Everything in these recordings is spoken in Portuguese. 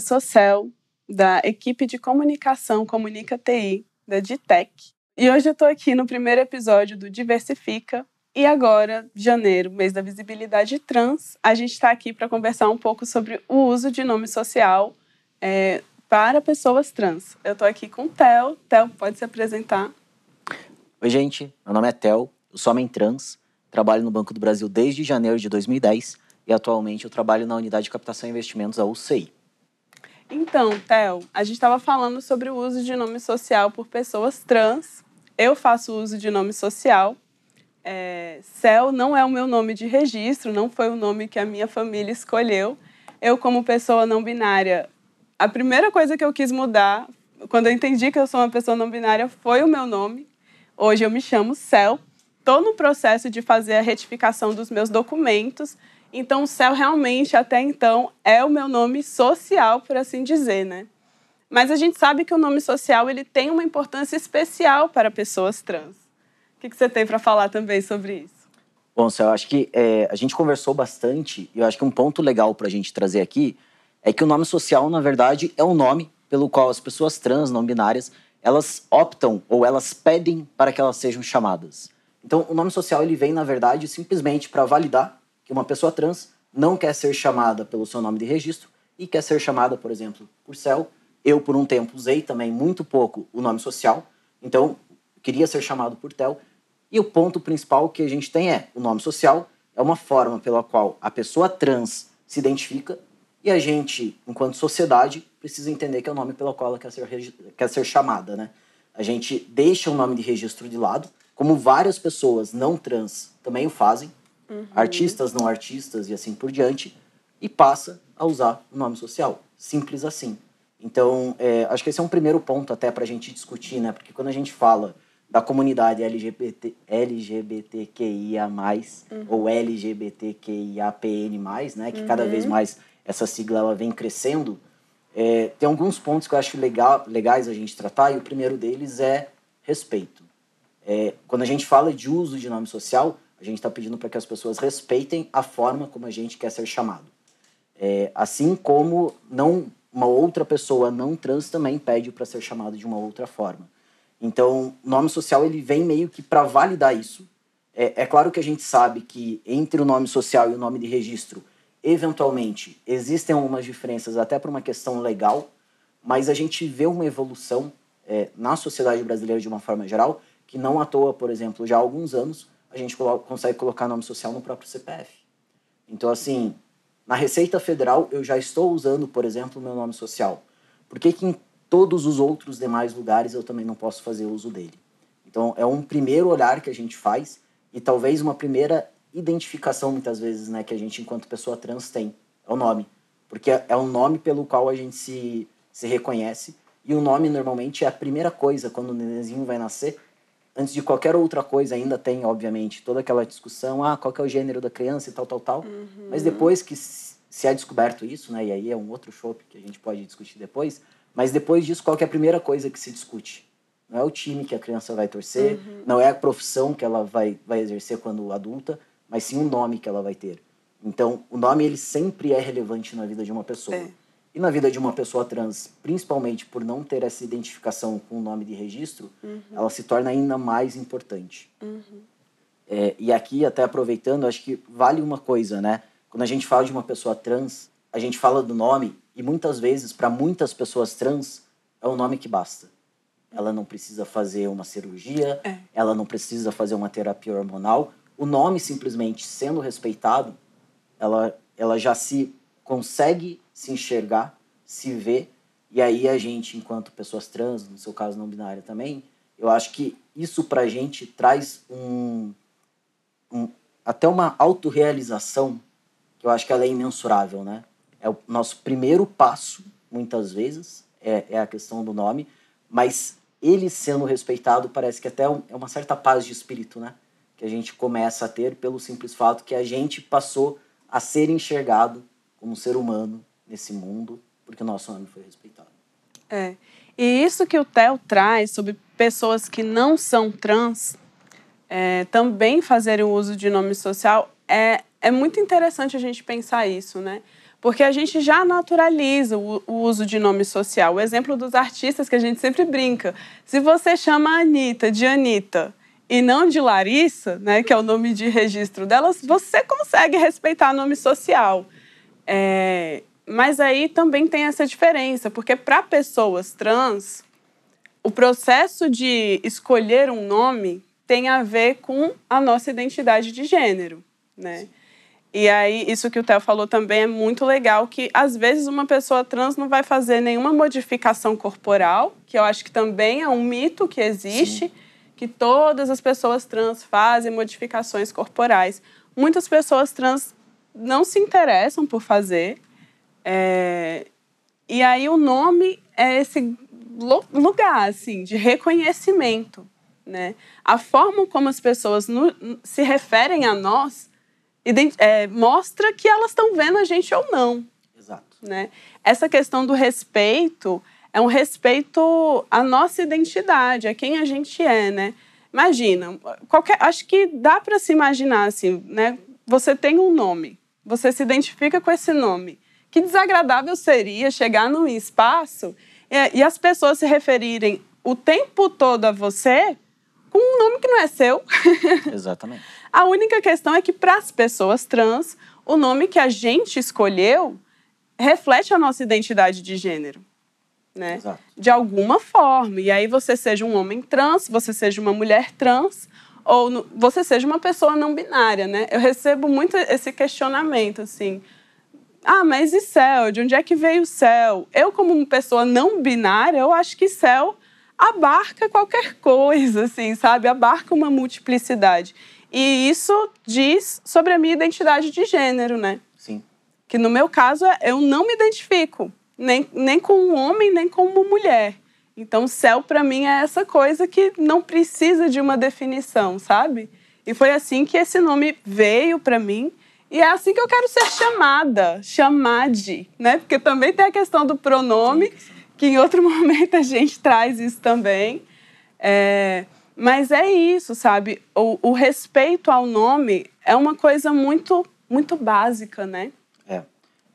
sou Cel, da equipe de comunicação Comunica TI, da Ditec. E hoje eu estou aqui no primeiro episódio do Diversifica. E agora, janeiro, mês da visibilidade trans, a gente está aqui para conversar um pouco sobre o uso de nome social é, para pessoas trans. Eu estou aqui com o Theo. Theo, pode se apresentar. Oi, gente. Meu nome é Theo. Eu sou homem trans. Trabalho no Banco do Brasil desde janeiro de 2010 e atualmente eu trabalho na unidade de captação e investimentos, a UCI. Então, Theo, a gente estava falando sobre o uso de nome social por pessoas trans. Eu faço uso de nome social. É, Cel não é o meu nome de registro, não foi o nome que a minha família escolheu. Eu, como pessoa não binária, a primeira coisa que eu quis mudar, quando eu entendi que eu sou uma pessoa não binária, foi o meu nome. Hoje eu me chamo Cel. Estou no processo de fazer a retificação dos meus documentos então, o céu realmente, até então, é o meu nome social, por assim dizer, né? Mas a gente sabe que o nome social ele tem uma importância especial para pessoas trans. O que, você tem para falar também sobre isso? Bom, Céu, acho que é, a gente conversou bastante e eu acho que um ponto legal para a gente trazer aqui é que o nome social, na verdade, é um nome pelo qual as pessoas trans, não binárias, elas optam ou elas pedem para que elas sejam chamadas. Então, o nome social ele vem, na verdade, simplesmente para validar que uma pessoa trans não quer ser chamada pelo seu nome de registro e quer ser chamada, por exemplo, por Cel. Eu, por um tempo, usei também muito pouco o nome social, então queria ser chamado por Tel. E o ponto principal que a gente tem é o nome social é uma forma pela qual a pessoa trans se identifica e a gente, enquanto sociedade, precisa entender que é o nome pelo qual ela quer ser, quer ser chamada, né? A gente deixa o nome de registro de lado, como várias pessoas não trans também o fazem, uhum. artistas, não artistas e assim por diante, e passa a usar o nome social. Simples assim. Então, é, acho que esse é um primeiro ponto até para a gente discutir, né? Porque quando a gente fala da comunidade LGBT, LGBTQIA+, uhum. ou LGBTQIAPN+, né? Que uhum. cada vez mais essa sigla ela vem crescendo, é, tem alguns pontos que eu acho legal, legais a gente tratar, e o primeiro deles é respeito. É, quando a gente fala de uso de nome social, a gente está pedindo para que as pessoas respeitem a forma como a gente quer ser chamado. É, assim como não uma outra pessoa não trans também pede para ser chamado de uma outra forma. Então, o nome social ele vem meio que para validar isso. É, é, claro que a gente sabe que entre o nome social e o nome de registro, eventualmente, existem algumas diferenças até por uma questão legal, mas a gente vê uma evolução é, na sociedade brasileira de uma forma geral, que não à toa, por exemplo, já há alguns anos, a gente consegue colocar nome social no próprio CPF. Então, assim, na Receita Federal eu já estou usando, por exemplo, o meu nome social. Por que, que em todos os outros demais lugares eu também não posso fazer uso dele? Então, é um primeiro olhar que a gente faz e talvez uma primeira identificação, muitas vezes, né, que a gente, enquanto pessoa trans, tem. É o nome. Porque é um nome pelo qual a gente se, se reconhece. E o nome, normalmente, é a primeira coisa, quando o nenenzinho vai nascer, antes de qualquer outra coisa, ainda tem, obviamente, toda aquela discussão, ah, qual é o gênero da criança e tal, tal, tal. Uhum. Mas depois que se é descoberto isso, né, e aí é um outro show que a gente pode discutir depois, mas depois disso, qual é a primeira coisa que se discute? Não é o time que a criança vai torcer, uhum. não é a profissão que ela vai, vai exercer quando adulta, mas sim o nome que ela vai ter. Então, o nome, ele sempre é relevante na vida de uma pessoa. É. E na vida de uma pessoa trans, principalmente por não ter essa identificação com o nome de registro, uhum. ela se torna ainda mais importante. Uhum. É, e aqui, até aproveitando, acho que vale uma coisa, né? Quando a gente fala de uma pessoa trans, a gente fala do nome, e muitas vezes, para muitas pessoas trans, é o nome que basta. Ela não precisa fazer uma cirurgia, é. ela não precisa fazer uma terapia hormonal. O nome, simplesmente sendo respeitado, ela, ela já se consegue se enxergar, se ver, e aí a gente, enquanto pessoas trans, no seu caso não binária também, eu acho que isso pra gente traz um, um até uma autorrealização que eu acho que ela é imensurável, né? É o nosso primeiro passo, muitas vezes, é, é a questão do nome, mas ele sendo respeitado parece que até é uma certa paz de espírito, né? Que a gente começa a ter pelo simples fato que a gente passou a ser enxergado como ser humano nesse mundo, porque o nosso nome foi respeitado. É. E isso que o Theo traz sobre pessoas que não são trans é, também fazerem o uso de nome social é, é muito interessante a gente pensar isso, né? porque a gente já naturaliza o, o, uso de nome social. O exemplo dos artistas que a gente sempre brinca. Se você chama a Anitta de Anitta e não de Larissa, né, que é o nome de registro delas, você consegue respeitar nome social. É, mas aí também tem essa diferença, porque para pessoas trans, o processo de escolher um nome tem a ver com a nossa identidade de gênero, né? E aí, isso que o Theo falou também é muito legal, que às vezes uma pessoa trans não vai fazer nenhuma modificação corporal, que eu acho que também é um mito que existe, Sim. que todas as pessoas trans fazem modificações corporais. Muitas pessoas trans não se interessam por fazer. É... E aí o nome é esse lugar, assim, de reconhecimento, né? A forma como as pessoas no, se referem a nós é, mostra que elas estão vendo a gente ou não. Exato. Né? Essa questão do respeito é um respeito à nossa identidade, a quem a gente é, né? Imagina, qualquer, acho que dá para se imaginar assim, né? Você tem um nome, você se identifica com esse nome. Que desagradável seria chegar num espaço e, e as pessoas se referirem o tempo todo a você com um nome que não é seu. Exatamente. a única questão é que, para as pessoas trans, o nome que a gente escolheu reflete a nossa identidade de gênero. Né? Exato. De alguma forma. E aí você seja um homem trans, você seja uma mulher trans, ou no, você seja uma pessoa não binária, né? Eu recebo muito esse questionamento, assim. Ah, mas e céu? De onde é que veio o céu? Eu, como uma pessoa não binária, eu acho que céu abarca qualquer coisa, assim, sabe? Abarca uma multiplicidade. E isso diz sobre a minha identidade de gênero, né? Sim. Que no meu caso, eu não me identifico nem, nem com um homem, nem com uma mulher. Então, céu para mim é essa coisa que não precisa de uma definição, sabe? E foi assim que esse nome veio para mim. E é assim que eu quero ser chamada, chamade, né? Porque também tem a questão do pronome, que em outro momento a gente traz isso também. É, mas é isso, sabe? O, o, respeito ao nome é uma coisa muito, muito básica, né? É.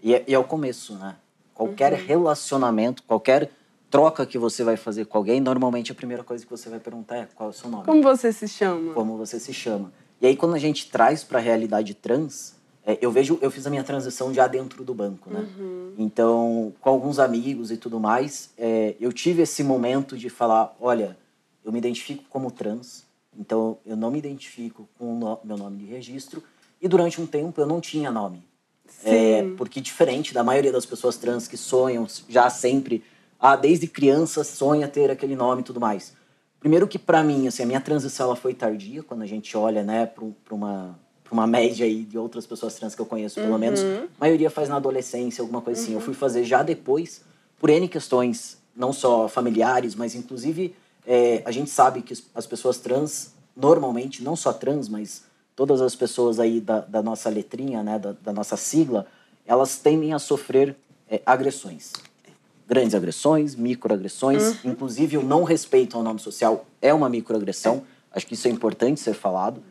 E é, e é o começo, né? Qualquer uhum. relacionamento, qualquer troca que você vai fazer com alguém, normalmente a primeira coisa que você vai perguntar é qual é o seu nome. Como você se chama? Como você se chama. E aí quando a gente traz para a realidade trans, é, eu vejo, eu fiz a minha transição já dentro do banco, né? Uhum. Então, com alguns amigos e tudo mais, é, eu tive esse momento de falar, olha, eu me identifico como trans, então eu não me identifico com o no, meu nome de registro, e durante um tempo eu não tinha nome. É, porque diferente da maioria das pessoas trans que sonham já sempre, ah, desde criança sonha ter aquele nome e tudo mais. Primeiro que para mim, assim, a minha transição ela foi tardia, quando a gente olha, né, para uma uma média aí de outras pessoas trans que eu conheço, pelo uhum. menos, a maioria faz na adolescência, alguma coisa uhum. assim. Eu uhum. fui fazer já depois, por N questões, não só familiares, mas inclusive é, a gente sabe que as pessoas trans, normalmente, não só trans, mas todas as pessoas aí da, da nossa letrinha, né, da, da, nossa sigla, elas tendem a sofrer é, agressões. Grandes agressões, microagressões, uhum. inclusive o não respeito ao nome social é uma microagressão. Acho que isso é importante ser falado.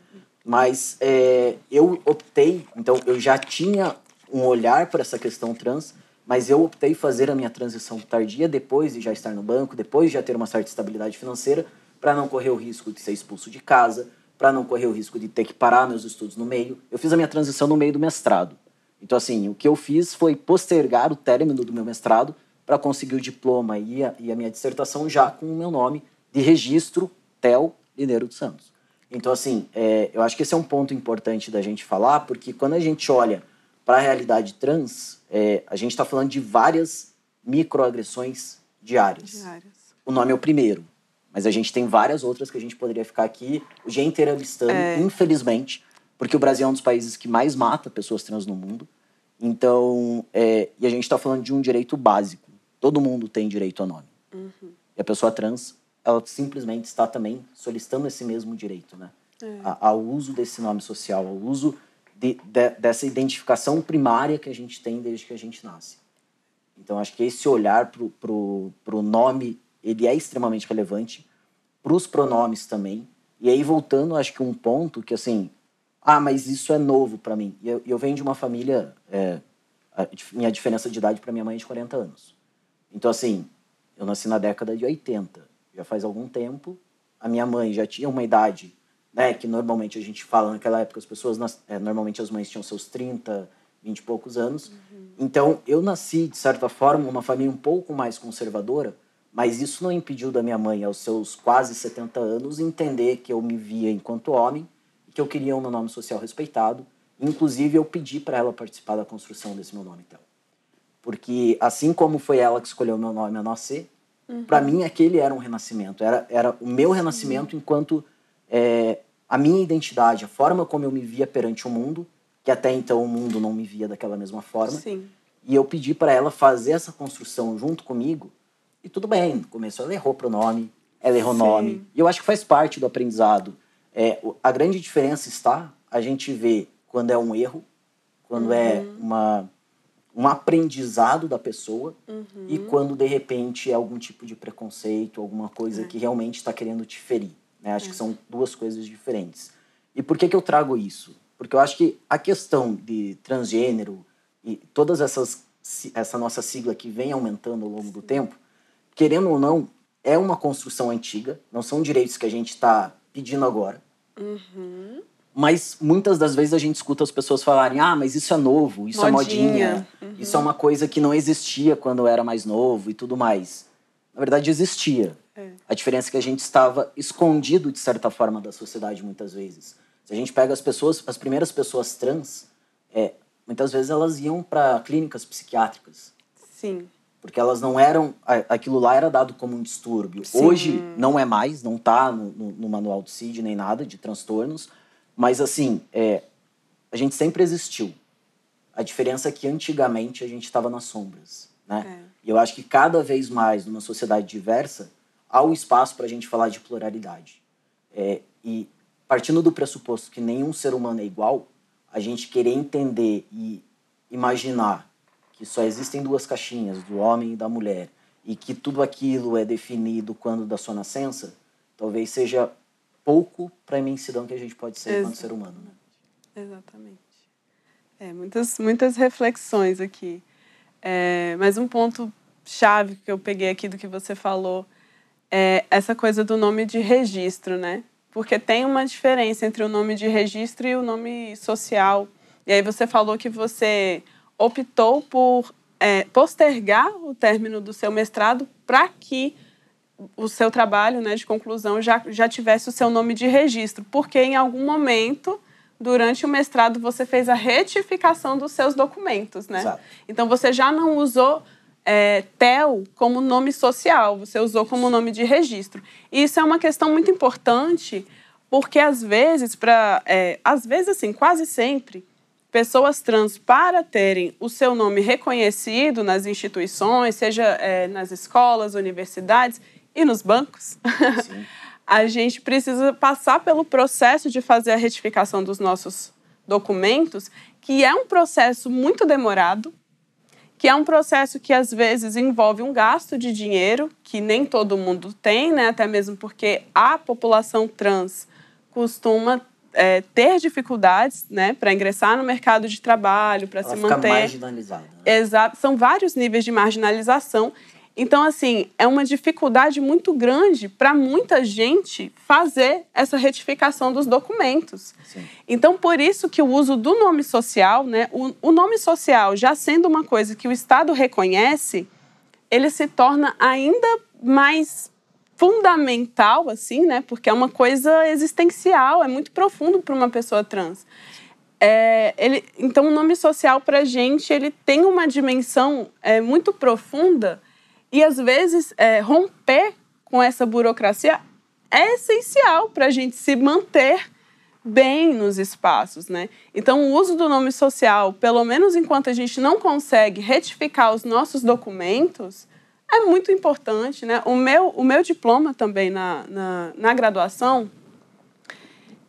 Mas é, eu optei, então eu já tinha um olhar para essa questão trans, mas eu optei fazer a minha transição tardia depois de já estar no banco, depois de já ter uma certa estabilidade financeira, para não correr o risco de ser expulso de casa, para não correr o risco de ter que parar meus estudos no meio. Eu fiz a minha transição no meio do mestrado. Então, assim, o que eu fiz foi postergar o término do meu mestrado para conseguir o diploma e a, e a minha dissertação já com o meu nome de registro Tel Lineiro dos Santos. Então, assim, é, eu acho que esse é um ponto importante da gente falar, porque quando a gente olha para a realidade trans, é, a gente está falando de várias microagressões diárias. diárias. O nome é o primeiro, mas a gente tem várias outras que a gente poderia ficar aqui o dia inteiro listando, é. infelizmente, porque o Brasil é um dos países que mais mata pessoas trans no mundo. Então, é, e a gente está falando de um direito básico. Todo mundo tem direito ao nome. Uhum. E a pessoa trans ela simplesmente está também solicitando esse mesmo direito, né? É. ao uso desse nome social, ao uso de, de, dessa identificação primária que a gente tem desde que a gente nasce. Então, acho que esse olhar para o nome, ele é extremamente relevante, para os pronomes também. E aí, voltando, acho que um ponto que, assim, ah, mas isso é novo para mim. E eu, eu, venho de uma família é, A minha diferença de idade para minha mãe é de 40 anos. Então, assim, eu nasci na década de 80, já faz algum tempo. A minha mãe já tinha uma idade, né, que normalmente a gente fala naquela época, as pessoas, é, normalmente as mães tinham seus 30, 20 e poucos anos. Uhum. Então, eu nasci, de certa forma, numa família um pouco mais conservadora, mas isso não impediu da minha mãe, aos seus quase 70 anos, entender que eu me via enquanto homem e que eu queria um meu nome social respeitado. Inclusive, eu pedi para ela participar da construção desse meu nome, então. Porque, assim como foi ela que escolheu meu nome a nascer, uhum. para mim aquele era um renascimento. Era, era o meu renascimento enquanto é, a minha identidade, a forma como eu me via perante o mundo, que até então o mundo não me via daquela mesma forma. Sim. E eu pedi para ela fazer essa construção junto comigo e tudo bem, começou, ela errou pronome, ela errou Sim. nome. E eu acho que faz parte do aprendizado. É, a grande diferença está a gente vê quando é um erro, quando é uhum. é uma, um aprendizado da pessoa uhum. e quando de repente é algum tipo de preconceito, alguma coisa é. que realmente está querendo te ferir. Né? Acho é. que são duas coisas diferentes. E por que, que eu trago isso? Porque eu acho que a questão de transgênero e todas essas essa nossa sigla que vem aumentando ao longo do tempo, querendo ou não, é uma construção antiga, não são direitos que a gente está pedindo agora. Uhum. Mas muitas das vezes a gente escuta as pessoas falarem: ah, mas isso é novo, isso modinha. é modinha, uhum. isso é uma coisa que não existia quando eu era mais novo e tudo mais. Na verdade, existia. É. A diferença é que a gente estava escondido, de certa forma, da sociedade muitas vezes. Se a gente pega as pessoas, as primeiras pessoas trans, é, muitas vezes elas iam para clínicas psiquiátricas. Sim porque elas não eram aquilo lá era dado como um distúrbio Sim. hoje não é mais não está no, no, no, manual do CID nem nada de transtornos mas assim é, a gente sempre existiu. A diferença é que antigamente a gente estava nas sombras né? É. e eu acho que cada vez mais numa sociedade diversa há o espaço para a gente falar de pluralidade. É, e partindo do pressuposto que nenhum ser humano é igual a gente querer entender e imaginar que só existem duas caixinhas, do homem e da mulher, e que tudo aquilo é definido quando da sua nascença, talvez seja pouco para a imensidão que a gente pode ser enquanto ser humano. Né? Exatamente. É, muitas, muitas reflexões aqui. É, mas um ponto chave que eu peguei aqui do que você falou é essa coisa do nome de registro, né? Porque tem uma diferença entre o nome de registro e o nome social. E aí você falou que você optou por é, postergar o término do seu mestrado para que o seu trabalho né, de conclusão já, já tivesse o seu nome de registro, porque em algum momento, durante o mestrado, você fez a retificação dos seus documentos, né? Exato. Então você já não usou é, TEL como nome social, você usou como nome de registro. E isso é uma questão muito importante, porque às vezes, para. É, às vezes, assim, quase sempre, pessoas trans, para terem o seu nome reconhecido nas instituições, seja é, nas escolas, universidades e nos bancos, a gente precisa passar pelo processo de fazer a retificação dos nossos documentos, que é um processo muito demorado, que é um processo que às vezes envolve um gasto de dinheiro que nem todo mundo tem, né? Até mesmo porque a população trans costuma é, ter dificuldades né, para ingressar no mercado de trabalho, para se manter. marginalizada. Né? Exato. São vários níveis de marginalização. Então, assim, é uma dificuldade muito grande para muita gente fazer essa retificação dos documentos. Sim. Então, por isso que o uso do nome social, né, o, o nome social já sendo uma coisa que o Estado reconhece, ele se torna ainda mais fundamental, assim, né? Porque é uma coisa existencial, é muito profundo para uma pessoa trans. É, ele, então, o nome social para a gente ele tem uma dimensão é, muito profunda e às vezes é, romper com essa burocracia é essencial para a gente se manter bem nos espaços, né? Então, o uso do nome social, pelo menos enquanto a gente não consegue retificar os nossos documentos, é muito importante, né? O meu, o meu diploma também na, na, na graduação,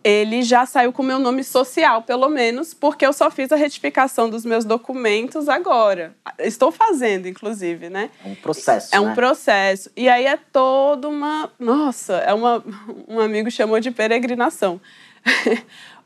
ele já saiu com o meu nome social, pelo menos, porque eu só fiz a retificação dos meus documentos agora. Estou fazendo, inclusive, né? É um processo. É né? um processo. E aí é toda uma. Nossa, é uma. Um amigo chamou de peregrinação.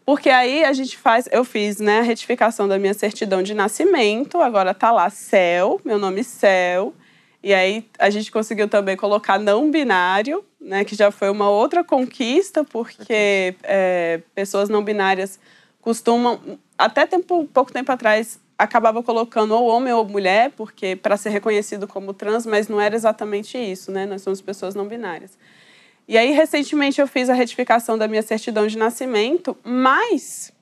Porque aí a gente faz, eu fiz, né, a retificação da minha certidão de nascimento, agora tá lá Céu, meu nome é Céu. E aí a gente conseguiu também colocar não binário, né, que já foi uma outra conquista, porque é, pessoas não binárias costumam, até tempo, pouco tempo atrás, acabava colocando ou homem ou mulher, porque para ser reconhecido como trans, mas não era exatamente isso, né? Nós somos pessoas não binárias. E aí, recentemente, eu fiz a retificação da minha certidão de nascimento, mas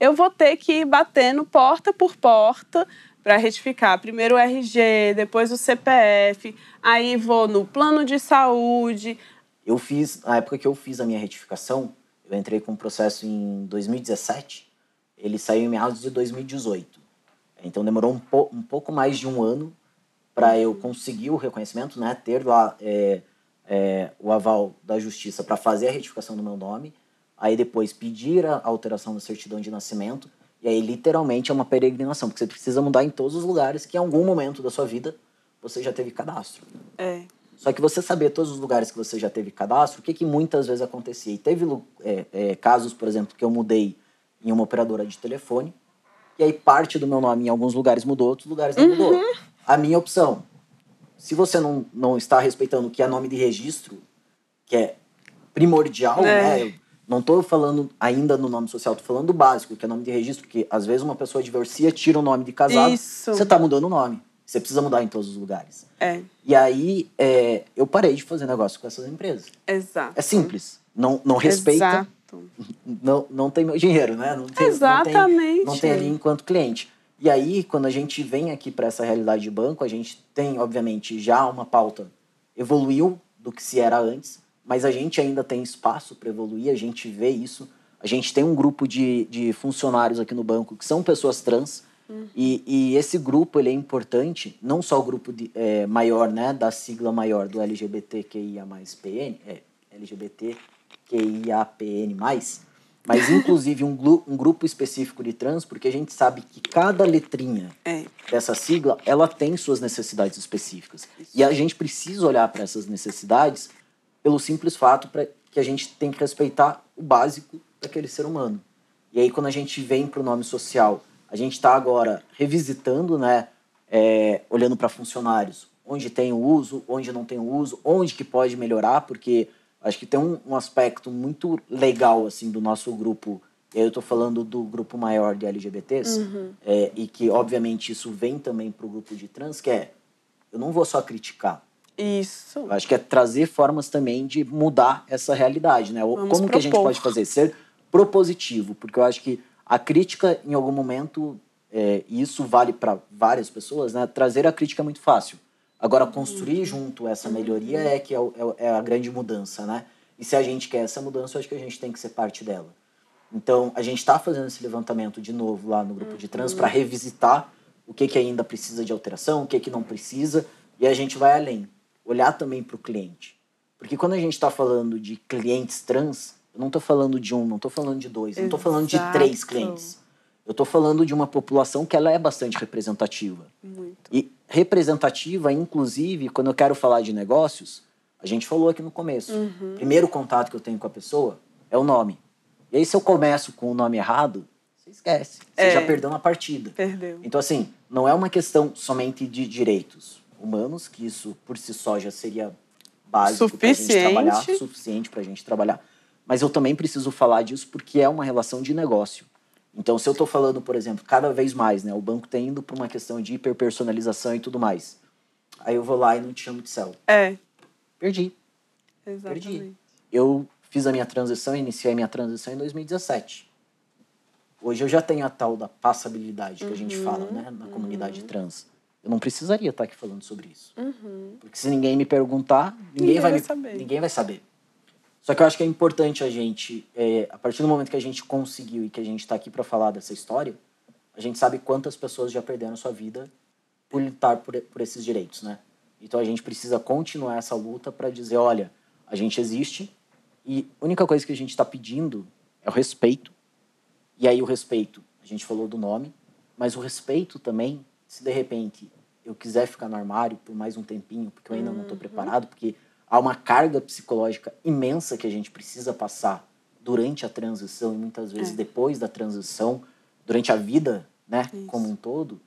eu vou ter que ir batendo porta por porta para retificar. Primeiro o RG, depois o CPF, aí vou no plano de saúde. Eu fiz, na época que eu fiz a minha retificação, eu entrei com o processo em 2017, ele saiu em meados de 2018. Então demorou um, po um pouco mais de um ano para eu conseguir o reconhecimento, né, ter lá é, é, o aval da justiça para fazer a retificação do meu nome, aí depois pedir a alteração da certidão de nascimento, e aí literalmente é uma peregrinação, porque você precisa mudar em todos os lugares que em algum momento da sua vida você já teve cadastro. É. Só que você saber todos os lugares que você já teve cadastro, o que, que muitas vezes acontecia? E teve é, é, casos, por exemplo, que eu mudei em uma operadora de telefone, e aí parte do meu nome em alguns lugares mudou, outros lugares não uhum. mudou. A minha opção, se você não, não está respeitando o que é nome de registro, que é primordial, é. né? Não estou falando ainda no nome social, estou falando do básico, que é nome de registro, que às vezes uma pessoa divorcia, tira o nome de casado, Isso. você está mudando o nome. Você precisa mudar em todos os lugares. É. E aí, é, eu parei de fazer negócio com essas empresas. Exato. É simples. Não, não respeita. Exato. Não, não tem meu dinheiro, né? Não tem, Exatamente. Não tem, não tem ali enquanto cliente. E aí, quando a gente vem aqui para essa realidade de banco, a gente tem, obviamente, já uma pauta evoluiu do que se era antes, mas a gente ainda tem espaço para evoluir, a gente vê isso. A gente tem um grupo de, de funcionários aqui no banco que são pessoas trans, uhum. e, e esse grupo ele é importante, não só o grupo de, é, maior, né, da sigla maior do LGBTQIA+, PN, é, LGBTQIAPN+, mas inclusive um, um, grupo específico de trans, porque a gente sabe que cada letrinha é. dessa sigla, ela tem suas necessidades específicas. Isso. E a gente precisa olhar para essas necessidades pelo simples fato pra, que a gente tem que respeitar o básico daquele ser humano. E aí quando a gente vem para o nome social, a gente está agora revisitando, né, é, olhando para funcionários, onde tem o uso, onde não tem o uso, onde que pode melhorar, porque Acho que tem um, um aspecto muito legal, assim, do nosso grupo. Eu estou falando do grupo maior de LGBTs, uhum. é, e que, obviamente, isso vem também para o grupo de trans, que é, eu não vou só criticar. Isso. Eu acho que é trazer formas também de mudar essa realidade, né? Vamos Como propor. que a gente pode fazer? Ser propositivo, porque eu acho que a crítica, em algum momento, é, e isso vale para várias pessoas, né? Trazer a crítica é muito fácil. Agora, construir junto essa melhoria é que é, é, é, a grande mudança, né? E se a gente quer essa mudança, eu acho que a gente tem que ser parte dela. Então, a gente está fazendo esse levantamento de novo lá no grupo de trans para revisitar o que, que ainda precisa de alteração, o que, que não precisa, e a gente vai além. Olhar também para o cliente. Porque quando a gente está falando de clientes trans, eu não estou falando de um, não estou falando de dois, não estou falando de três clientes. Eu estou falando de uma população que ela é bastante representativa. Muito. E representativa, inclusive, quando eu quero falar de negócios, a gente falou aqui no começo. Uhum. Primeiro contato que eu tenho com a pessoa é o nome. E aí, se eu começo com o nome errado, você esquece. Você é. já perdeu na partida. Perdeu. Então, assim, não é uma questão somente de direitos humanos, que isso por si só já seria básico para a gente trabalhar, suficiente para a gente trabalhar. Mas eu também preciso falar disso porque é uma relação de negócio. Então, se eu estou falando, por exemplo, cada vez mais, né, o banco está indo para uma questão de hiperpersonalização e tudo mais. Aí eu vou lá e não te chamo de céu. É. Perdi. Exatamente. Perdi. Eu fiz a minha transição, iniciei a minha transição em 2017. Hoje eu já tenho a tal da passabilidade que uhum, a gente fala, né, na uhum. comunidade trans. Eu não precisaria estar aqui falando sobre isso. Uhum. Porque se ninguém me perguntar, ninguém, ninguém vai, vai me, saber. Ninguém vai saber. Só que eu acho que é importante a gente, é, a partir do momento que a gente conseguiu e que a gente está aqui para falar dessa história, a gente sabe quantas pessoas já perderam sua vida por lutar por, por esses direitos, né? Então a gente precisa continuar essa luta para dizer, olha, a gente existe e a única coisa que a gente está pedindo é o respeito. E aí o respeito, a gente falou do nome, mas o respeito também, se de repente eu quiser ficar no armário por mais um tempinho, porque eu ainda uhum. não estou preparado, porque há uma carga psicológica imensa que a gente precisa passar durante a transição e muitas vezes É. depois da transição, durante a vida, né, Isso. como um todo,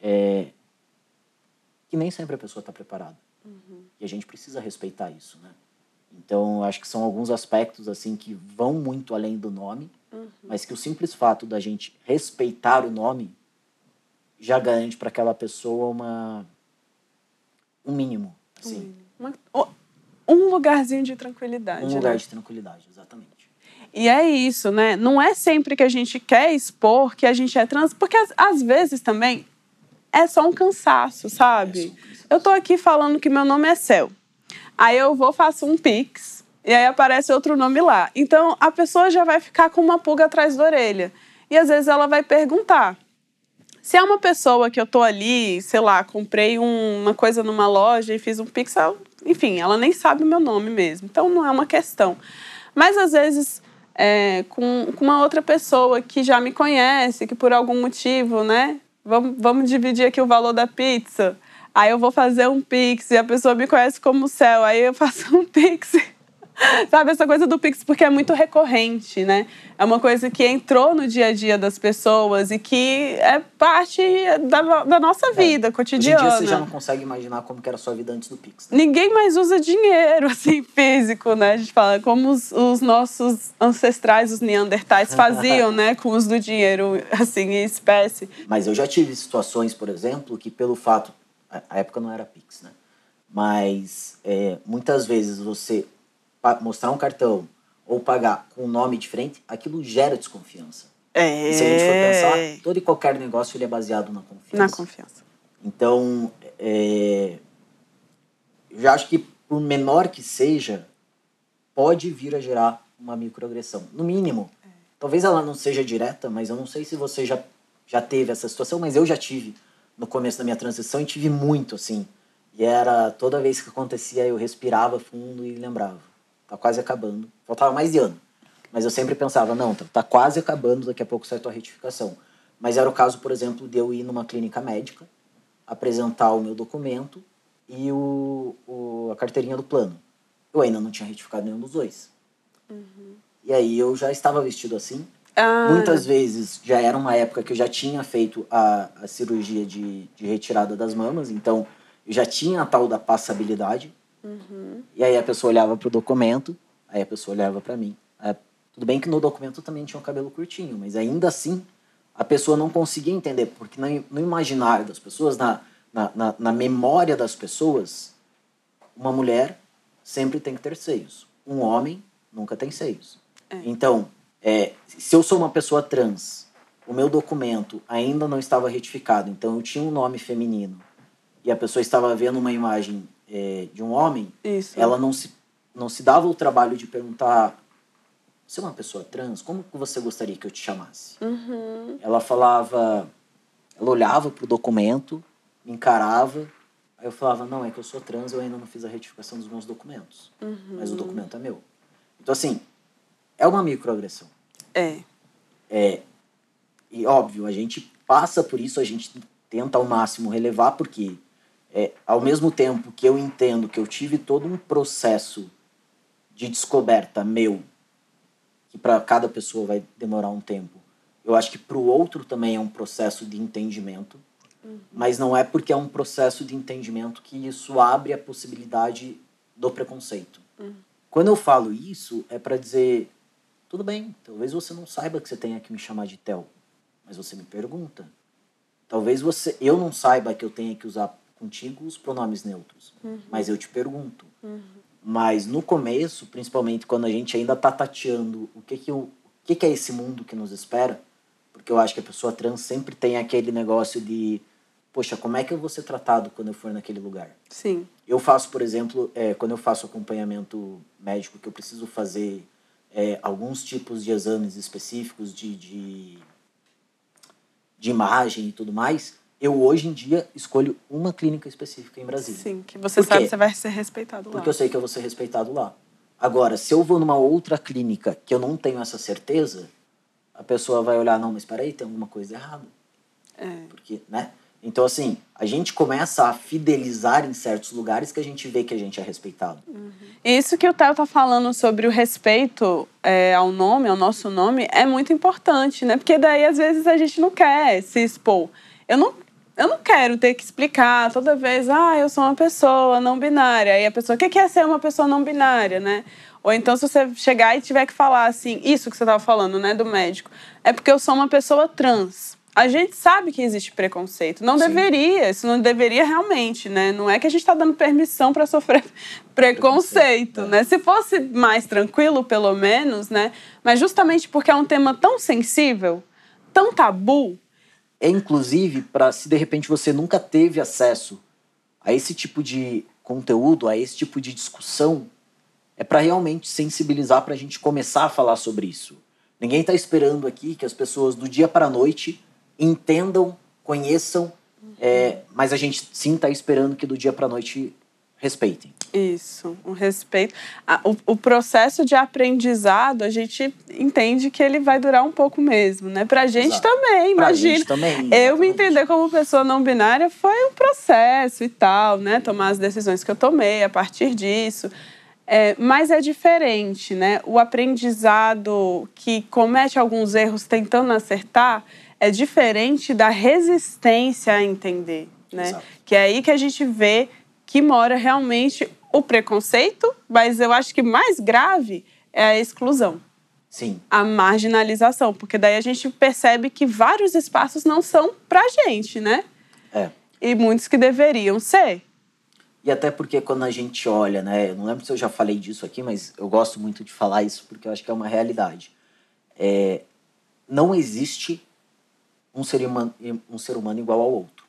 é que nem sempre a pessoa está preparada. E a gente precisa respeitar isso, né? Então, acho que são alguns aspectos assim que vão muito além do nome, mas que o simples fato da gente respeitar o nome já garante para aquela pessoa uma um mínimo, assim, Uma- um lugarzinho de tranquilidade. um né? lugar de tranquilidade, exatamente. E é isso, né? Não é sempre que a gente quer expor que a gente é trans, porque às, às vezes também é só um cansaço, sabe? É um cansaço. Eu tô aqui falando que meu nome é Cel. Aí eu vou, faço um pix, e aí aparece outro nome lá. Então a pessoa já vai ficar com uma pulga atrás da orelha. E às vezes ela vai perguntar. Se é uma pessoa que eu tô ali, sei lá, comprei um- uma coisa numa loja e fiz um pix, ela- enfim, ela nem sabe o meu nome mesmo. Então não é uma questão. Mas às vezes é, com, com uma outra pessoa que já me conhece, que por algum motivo, né? Vamos, vamos dividir aqui o valor da pizza. Aí eu vou fazer um pix e a pessoa me conhece como céu. Aí eu faço um pix. Sabe, essa coisa do Pix, porque é muito recorrente, né? É uma coisa que entrou no dia a dia das pessoas e que é parte da, da nossa vida Hoje em cotidiana. dia você já não consegue imaginar como era a sua vida antes do Pix. Né? Ninguém mais usa dinheiro, assim, físico, né? A gente fala como os, os nossos ancestrais, os neandertais, faziam, né? Com o uso do dinheiro, assim, em espécie. Mas eu já tive situações, por exemplo, que pelo fato. A época não era Pix, né? Mas é, muitas vezes você mostrar um cartão ou pagar com um nome diferente, aquilo gera desconfiança. É. E se a gente for pensar, todo e qualquer negócio ele é baseado na confiança. Na confiança. Então, é, eu já acho que por menor que seja, pode vir a gerar uma microagressão. No mínimo. Talvez ela não seja direta, mas eu não sei se você já, já teve essa situação, mas eu já tive no começo da minha transição e tive muito, assim. E era toda vez que acontecia, eu respirava fundo e lembrava. Tá quase acabando. Faltava mais de ano. Mas eu sempre pensava, não, tá, tá quase acabando, daqui a pouco sai tua retificação. Mas era o caso, por exemplo, de eu ir numa clínica médica, apresentar o meu documento e o, o, a carteirinha do plano. Eu ainda não tinha retificado nenhum dos dois. E aí eu já estava vestido assim. Ah, Muitas vezes já era uma época que eu já tinha feito a, a cirurgia de, de retirada das mamas, então eu já tinha a tal da passabilidade. E aí a pessoa olhava pro documento, aí a pessoa olhava para mim. Aí, tudo bem que no documento também tinha o cabelo curtinho, mas ainda assim a pessoa não conseguia entender, porque no, imaginário das pessoas, na, na, na, na memória das pessoas, uma mulher sempre tem que ter seios. Um homem nunca tem seios. Então, é, se eu sou uma pessoa trans, o meu documento ainda não estava retificado, então eu tinha um nome feminino e a pessoa estava vendo uma imagem é, de um homem, Isso. ela não se, não se dava o trabalho de perguntar: você é uma pessoa trans? Como você gostaria que eu te chamasse? Uhum. Ela falava, ela olhava pro documento, me encarava, aí eu falava: não, é que eu sou trans, eu ainda não fiz a retificação dos meus documentos, mas o documento é meu. Então, assim, é uma microagressão. É. É, e óbvio, a gente passa por isso, a gente tenta ao máximo relevar, porque é, ao mesmo tempo que eu entendo que eu tive todo um processo de descoberta meu, que para cada pessoa vai demorar um tempo, eu acho que para o outro também é um processo de entendimento, mas não é porque é um processo de entendimento que isso abre a possibilidade do preconceito. Quando eu falo isso, é para dizer tudo bem, talvez você não saiba que você tenha que me chamar de Tel, mas você me pergunta. Talvez você, eu não saiba que eu tenha que usar contigo os pronomes neutros, mas eu te pergunto. Mas no começo, principalmente quando a gente ainda tá tateando o que que, o, o que que é esse mundo que nos espera, porque eu acho que a pessoa trans sempre tem aquele negócio de, poxa, como é que eu vou ser tratado quando eu for naquele lugar? Sim. Eu faço, por exemplo, é, quando eu faço acompanhamento médico, que eu preciso fazer é, alguns tipos de exames específicos de, de, de imagem e tudo mais, eu hoje em dia escolho uma clínica específica em Brasília. Sim, que você sabe que você vai ser respeitado lá. Porque eu sei que eu vou ser respeitado lá. Agora, se eu vou numa outra clínica que eu não tenho essa certeza, a pessoa vai olhar, não, mas peraí, tem alguma coisa errada. É. Porque, né? Então, assim, a gente começa a fidelizar em certos lugares que a gente vê que a gente é respeitado. Uhum. Isso que o Theo tá falando sobre o respeito é, ao nome, ao nosso nome, é muito importante, né? Porque daí, às vezes, a gente não quer se expor. Eu não, eu não quero ter que explicar toda vez, ah, eu sou uma pessoa não binária. Aí a pessoa, o que é ser uma pessoa não binária, né? Ou então, se você chegar e tiver que falar assim, isso que você estava falando, né, do médico, é porque eu sou uma pessoa trans a gente sabe que existe preconceito. Não Sim. deveria, isso não deveria realmente, né? Não é que a gente está dando permissão para sofrer preconceito, preconceito né? Se fosse mais tranquilo, pelo menos, né? Mas justamente porque é um tema tão sensível, tão tabu. É inclusive para se de repente você nunca teve acesso a esse tipo de conteúdo, a esse tipo de discussão, é para realmente sensibilizar para a gente começar a falar sobre isso. Ninguém está esperando aqui que as pessoas do dia para a noite entendam, conheçam, é, mas a gente sim está esperando que do dia para a noite respeitem. Isso, um respeito. O, o, processo de aprendizado, a gente entende que ele vai durar um pouco mesmo, né? Pra gente Exato. também, imagina. Gente também, eu me entender como pessoa não binária foi um processo e tal, né? Tomar as decisões que eu tomei a partir disso. É, mas é diferente, né? O aprendizado que comete alguns erros tentando acertar, é diferente da resistência a entender, né? Exato. Que é aí que a gente vê que mora realmente o preconceito, mas eu acho que mais grave é a exclusão. Sim. A marginalização, porque daí a gente percebe que vários espaços não são pra gente, né? É. E muitos que deveriam ser. E até porque quando a gente olha, né? Eu não lembro se eu já falei disso aqui, mas eu gosto muito de falar isso porque eu acho que é uma realidade. É, não existe um ser, humano, um ser humano igual ao outro.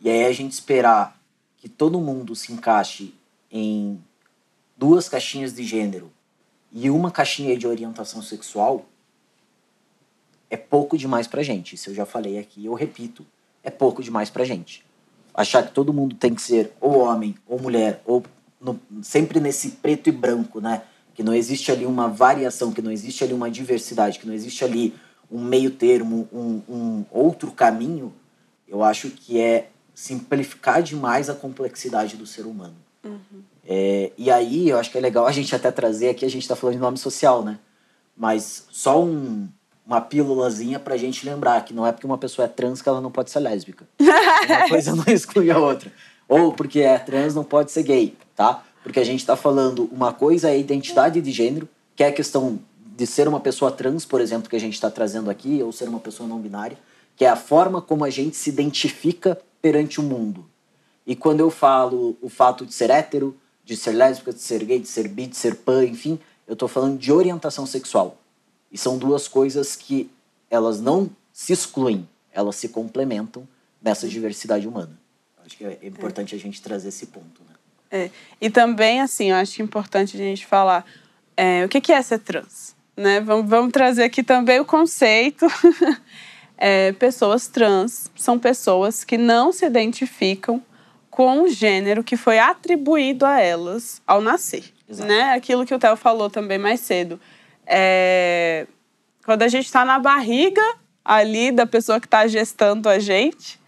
E aí a gente esperar que todo mundo se encaixe em duas caixinhas de gênero e uma caixinha de orientação sexual é pouco demais pra gente. Isso eu já falei aqui, eu repito, é pouco demais pra gente. Achar que todo mundo tem que ser ou homem ou mulher, ou no, sempre nesse preto e branco, né? Que não existe ali uma variação, que não existe ali uma diversidade, que não existe ali um meio termo, um, um outro caminho, eu acho que é simplificar demais a complexidade do ser humano. Uhum. É, e aí eu acho que é legal a gente até trazer aqui, a gente está falando de nome social, né? Mas só um, uma pílulazinha pra gente lembrar que não é porque uma pessoa é trans que ela não pode ser lésbica. uma coisa não exclui a outra. Ou porque é trans não pode ser gay, tá? Porque a gente está falando uma coisa é identidade de gênero, que é a questão de ser uma pessoa trans, por exemplo, que a gente está trazendo aqui, ou ser uma pessoa não binária, que é a forma como a gente se identifica perante o mundo. E quando eu falo o fato de ser hétero, de ser lésbica, de ser gay, de ser bi, de ser pan, enfim, eu estou falando de orientação sexual. E são duas coisas que elas não se excluem, elas se complementam nessa diversidade humana. Acho que é importante é. a gente trazer esse ponto. Né? É. E também, assim, eu acho importante a gente falar é, o que é ser trans né? Vamos, vamos trazer aqui também o conceito. é, pessoas trans são pessoas que não se identificam com o gênero que foi atribuído a elas ao nascer. Exato. Né? Aquilo que o Theo falou também mais cedo. É, quando a gente está na barriga ali da pessoa que está gestando a gente,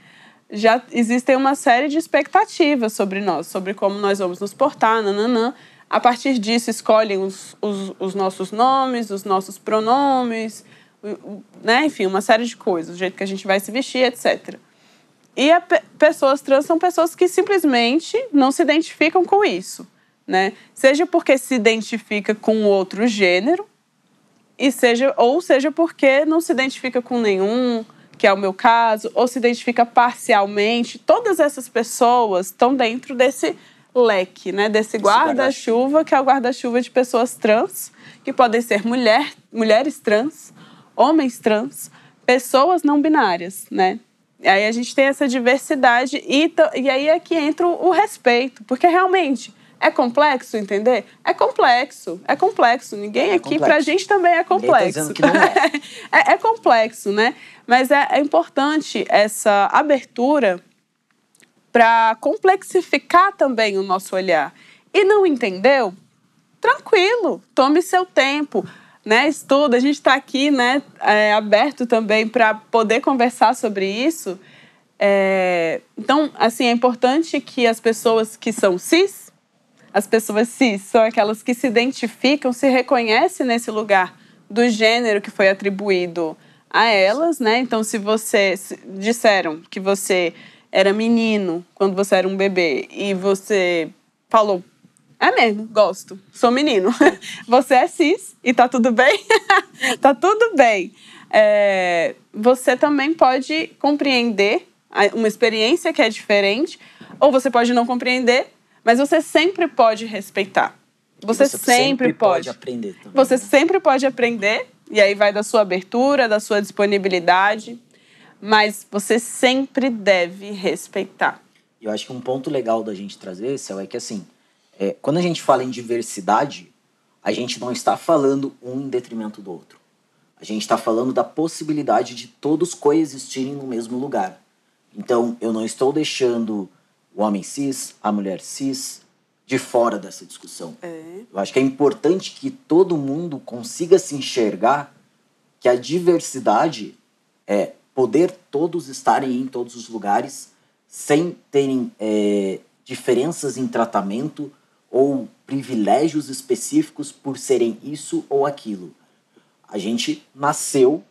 já existem uma série de expectativas sobre nós, sobre como nós vamos nos portar, nananã. A partir disso, escolhem os, os, os nossos nomes, os nossos pronomes, né? enfim, uma série de coisas, o jeito que a gente vai se vestir, etc. E a pessoas trans são pessoas que simplesmente não se identificam com isso, né? Seja porque se identifica com outro gênero, e seja ou seja porque não se identifica com nenhum, que é o meu caso, ou se identifica parcialmente. Todas essas pessoas estão dentro desse leque, né? Desse guarda-chuva, que é o guarda-chuva de pessoas trans, que podem ser mulher, mulheres trans, homens trans, pessoas não binárias, né? Aí a gente tem essa diversidade e, e aí é que entra o respeito, porque realmente é complexo entender? É complexo, é complexo. Ninguém é aqui, complexo. pra gente também é tá complexo. Tá é. é. é. complexo, né? Mas é, é importante essa abertura para complexificar também o nosso olhar. E não entendeu? Tranquilo, tome seu tempo. Né, estuda, a gente está aqui né, é, aberto também para poder conversar sobre isso. É, então, assim, é importante que as pessoas que são cis, as pessoas cis são aquelas que se identificam, se reconhecem nesse lugar do gênero que foi atribuído a elas, né? Então, se você disseram que você era menino quando você era um bebê e você falou, é mesmo, gosto, sou menino. você é cis e tá tudo bem? tá tudo bem. É, você também pode compreender uma experiência que é diferente, ou você pode não compreender, mas você sempre pode respeitar. Você, você sempre, sempre pode. pode aprender também. Você né? sempre pode aprender, e aí vai da sua abertura, da sua disponibilidade, mas você sempre deve respeitar. Eu acho que um ponto legal da gente trazer, Céu, é que assim, é, quando a gente fala em diversidade, a gente não está falando um em detrimento do outro. A gente está falando da possibilidade de todos coexistirem no mesmo lugar. Então, eu não estou deixando o homem cis, a mulher cis, de fora dessa discussão. É. Eu acho que é importante que todo mundo consiga se enxergar que a diversidade é poder todos estarem em todos os lugares sem terem é, diferenças em tratamento ou privilégios específicos por serem isso ou aquilo. A gente nasceu,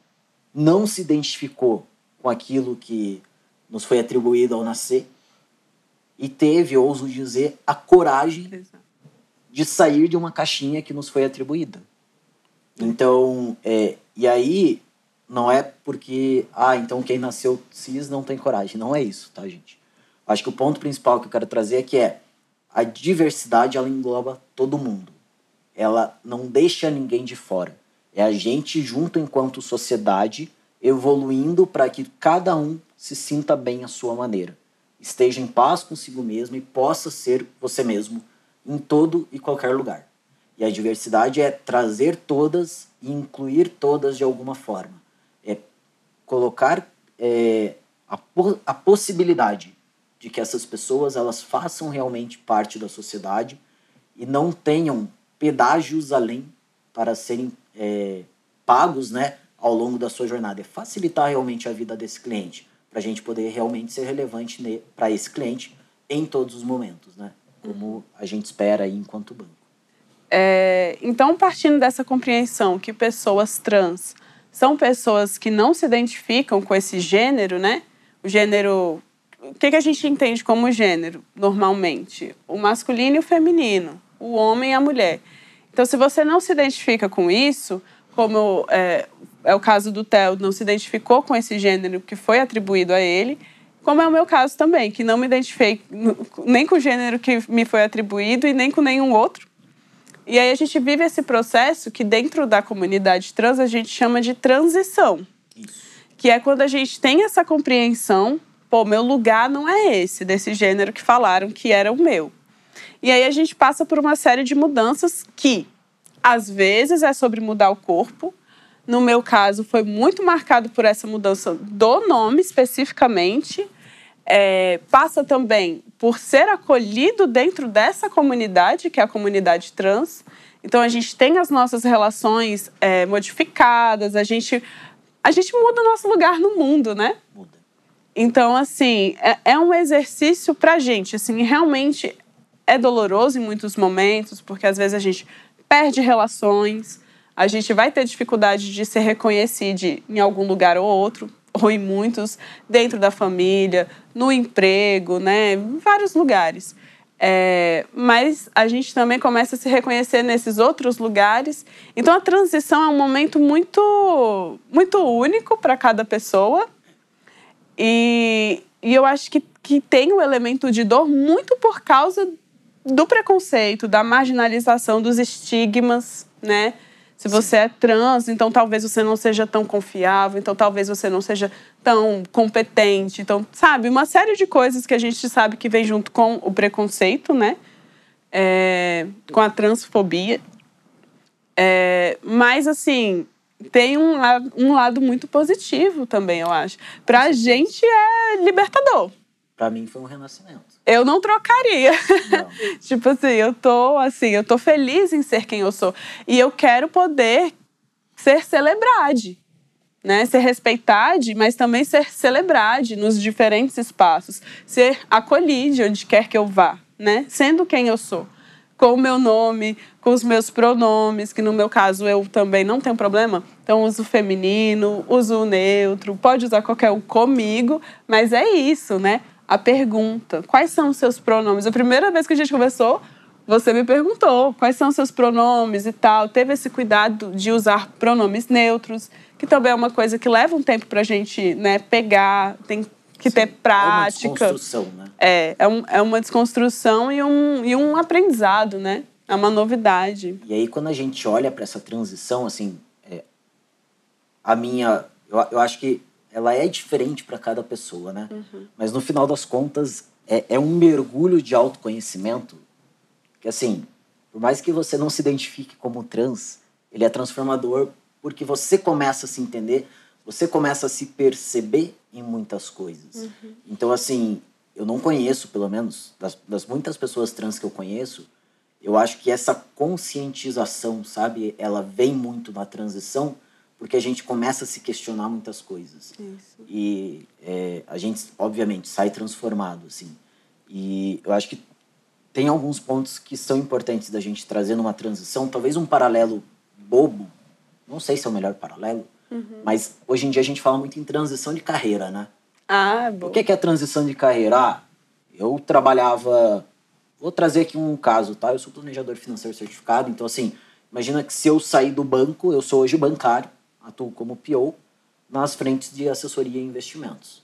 não se identificou com aquilo que nos foi atribuído ao nascer e teve, ouso dizer, a coragem de sair de uma caixinha que nos foi atribuída. Então, é, e aí não é porque, ah, então quem nasceu cis não tem coragem. Não é isso, tá, gente? Acho que o ponto principal que eu quero trazer é que é a diversidade ela engloba todo mundo. Ela não deixa ninguém de fora. É a gente junto enquanto sociedade evoluindo para que cada um se sinta bem à sua maneira, esteja em paz consigo mesmo e possa ser você mesmo em todo e qualquer lugar. E a diversidade é trazer todas e incluir todas de alguma forma. É colocar é, a, a possibilidade de que essas pessoas elas façam realmente parte da sociedade e não tenham pedágios além para serem é, pagos né, ao longo da sua jornada. É facilitar realmente a vida desse cliente, para a gente poder realmente ser relevante para esse cliente em todos os momentos, né? como a gente espera aí enquanto banco. É, então, partindo dessa compreensão que pessoas trans são pessoas que não se identificam com esse gênero, né? O gênero. O que, que a gente entende como gênero, normalmente? O masculino e o feminino, o homem e a mulher. Então, se você não se identifica com isso, como é, é o caso do Theo, não se identificou com esse gênero que foi atribuído a ele, como é o meu caso também, que não me identifiquei nem com o gênero que me foi atribuído e nem com nenhum outro. E aí a gente vive esse processo que dentro da comunidade trans a gente chama de transição. Isso. Que é quando a gente tem essa compreensão, pô, meu lugar não é esse, desse gênero que falaram que era o meu. E aí a gente passa por uma série de mudanças que, às vezes, é sobre mudar o corpo. No meu caso, foi muito marcado por essa mudança do nome especificamente. É, passa também por ser acolhido dentro dessa comunidade, que é a comunidade trans. Então a gente tem as nossas relações é, modificadas, a gente, a gente muda o nosso lugar no mundo, né? Muda. Então, assim, é, é um exercício pra gente. Assim, realmente é doloroso em muitos momentos, porque às vezes a gente perde relações, a gente vai ter dificuldade de ser reconhecido em algum lugar ou outro, ou em muitos, dentro da família, no emprego, né, em vários lugares. É, mas a gente também começa a se reconhecer nesses outros lugares. Então a transição é um momento muito, muito único para cada pessoa. E, e eu acho que, que tem o um elemento de dor muito por causa do preconceito, da marginalização, dos estigmas, né? Se você é trans, então talvez você não seja tão confiável, então talvez você não seja tão competente. Então, sabe, uma série de coisas que a gente sabe que vem junto com o preconceito, né? É, com a transfobia. É, mas, assim, tem um lado, um lado muito positivo também, eu acho. Pra gente é libertador. Pra mim foi um renascimento eu não trocaria. Não. tipo assim, eu tô assim, eu tô feliz em ser quem eu sou. E eu quero poder ser celebrade. né? Ser respeitada, mas também ser celebrada nos diferentes espaços, ser acolhida onde quer que eu vá, né? Sendo quem eu sou, com o meu nome, com os meus pronomes, que no meu caso eu também não tenho problema. Então uso feminino, uso neutro, pode usar qualquer um comigo, mas é isso, né? A pergunta: quais são os seus pronomes? A primeira vez que a gente conversou, você me perguntou quais são os seus pronomes e tal. Teve esse cuidado de usar pronomes neutros que também é uma coisa que leva um tempo para a gente né, pegar, tem que Sim, ter prática. É uma desconstrução, né? É, é, um, é uma desconstrução e um, e um aprendizado, né? É uma novidade. E aí, quando a gente olha para essa transição, assim, é, a minha. Eu, eu acho que ela é diferente para cada pessoa, né? Uhum. Mas no final das contas, é, é um mergulho de autoconhecimento que, assim, por mais que você não se identifique como trans, ele é transformador porque você começa a se entender, você começa a se perceber em muitas coisas. Uhum. Então, assim, eu não conheço, pelo menos, das, das, muitas pessoas trans que eu conheço, eu acho que essa conscientização, sabe, ela vem muito na transição, porque a gente começa a se questionar muitas coisas. Isso. E é, a gente, obviamente, sai transformado, assim. E eu acho que tem alguns pontos que são importantes da gente trazer numa transição, talvez um paralelo bobo, não sei se é o melhor paralelo, uhum. mas hoje em dia a gente fala muito em transição de carreira, né? Ah, bom. O que é transição de carreira? Ah, eu trabalhava. Vou trazer aqui um caso, tá? Eu sou planejador financeiro certificado, então, assim, imagina que se eu sair do banco, eu sou hoje bancário, atuo como PO nas frentes de assessoria e investimentos.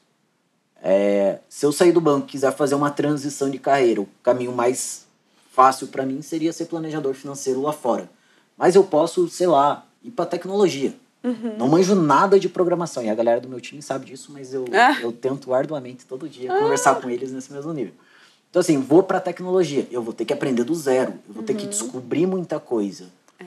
É, se eu sair do banco e quiser fazer uma transição de carreira, o caminho mais fácil para mim seria ser planejador financeiro lá fora. Mas eu posso, sei lá, ir para tecnologia. Uhum. Não manjo nada de programação. E a galera do meu time sabe disso, mas eu, ah. eu tento arduamente todo dia ah. conversar com eles nesse mesmo nível. Então, assim, vou para tecnologia. Eu vou ter que aprender do zero. Eu vou uhum. ter que uhum. descobrir muita coisa. É.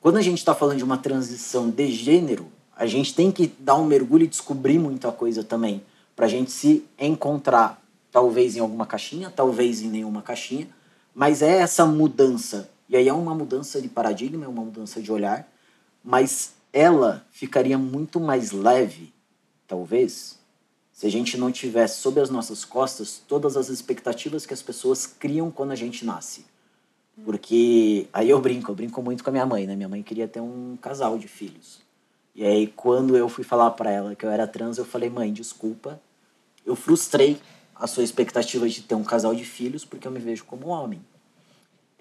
Quando a gente está falando de uma transição de gênero, a gente tem que dar um mergulho e descobrir muita coisa também. Para a gente se encontrar, talvez em alguma caixinha, talvez em nenhuma caixinha. Mas é essa mudança. E aí é uma mudança de paradigma, é uma mudança de olhar mas ela ficaria muito mais leve, talvez, se a gente não tivesse sob as nossas costas todas as expectativas que as pessoas criam quando a gente nasce. Porque aí eu brinco, eu brinco muito com a minha mãe, né? Minha mãe queria ter um casal de filhos. E aí quando eu fui falar para ela que eu era trans, eu falei: "Mãe, desculpa. Eu frustrei a sua expectativa de ter um casal de filhos porque eu me vejo como homem.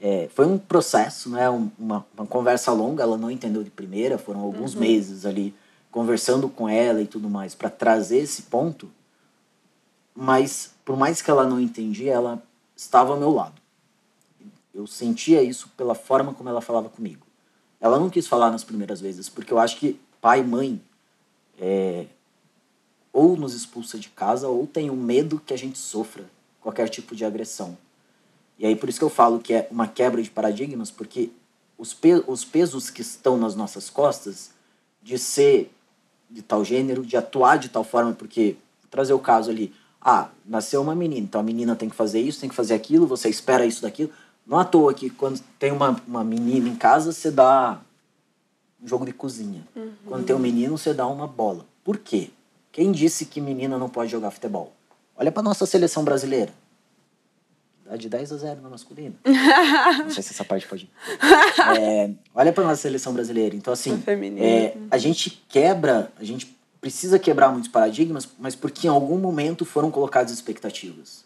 É, foi um processo, né? uma, uma conversa longa, ela não entendeu de primeira, foram alguns uhum. meses ali conversando com ela e tudo mais para trazer esse ponto. Mas por mais que ela não entendia, ela estava ao meu lado. Eu sentia isso pela forma como ela falava comigo. Ela não quis falar nas primeiras vezes, porque eu acho que pai e mãe é, ou nos expulsa de casa ou tem o medo que a gente sofra qualquer tipo de agressão. E aí por isso que eu falo que é uma quebra de paradigmas, porque os, pe os pesos que estão nas nossas costas de ser de tal gênero, de atuar de tal forma, porque trazer o caso ali, ah, nasceu uma menina, então a menina tem que fazer isso, tem que fazer aquilo, você espera isso daquilo. Não à toa que quando tem uma, uma menina em casa, você dá um jogo de cozinha. Uhum. Quando tem um menino, você dá uma bola. Por quê? Quem disse que menina não pode jogar futebol? Olha para nossa seleção brasileira de 10 a 0 na masculina. Não sei se essa parte pode. É, olha para nossa seleção brasileira. Então, assim, é, a gente quebra, a gente precisa quebrar muitos paradigmas, mas porque em algum momento foram colocadas expectativas.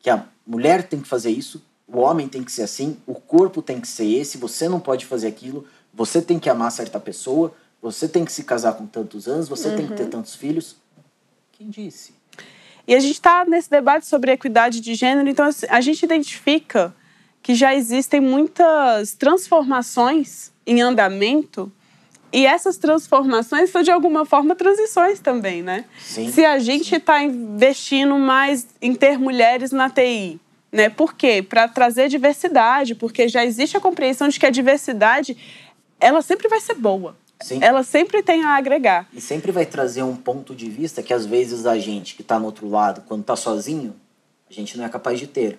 Que a mulher tem que fazer isso, o homem tem que ser assim, o corpo tem que ser esse, você não pode fazer aquilo, você tem que amar certa pessoa, você tem que se casar com tantos anos, você uhum. tem que ter uhum. tantos filhos. Quem disse? E a gente está nesse debate sobre equidade de gênero, então assim, a gente identifica que já existem muitas transformações em andamento e essas transformações são de alguma forma transições também, né? Sim, Se a gente está investindo mais em ter mulheres na TI, né? Por quê? Para trazer diversidade, porque já existe a compreensão de que a diversidade ela sempre vai ser boa. Sim. ela sempre tem a agregar. E sempre vai trazer um ponto de vista que às vezes a gente que está no outro lado, quando está sozinho, a gente não é capaz de ter.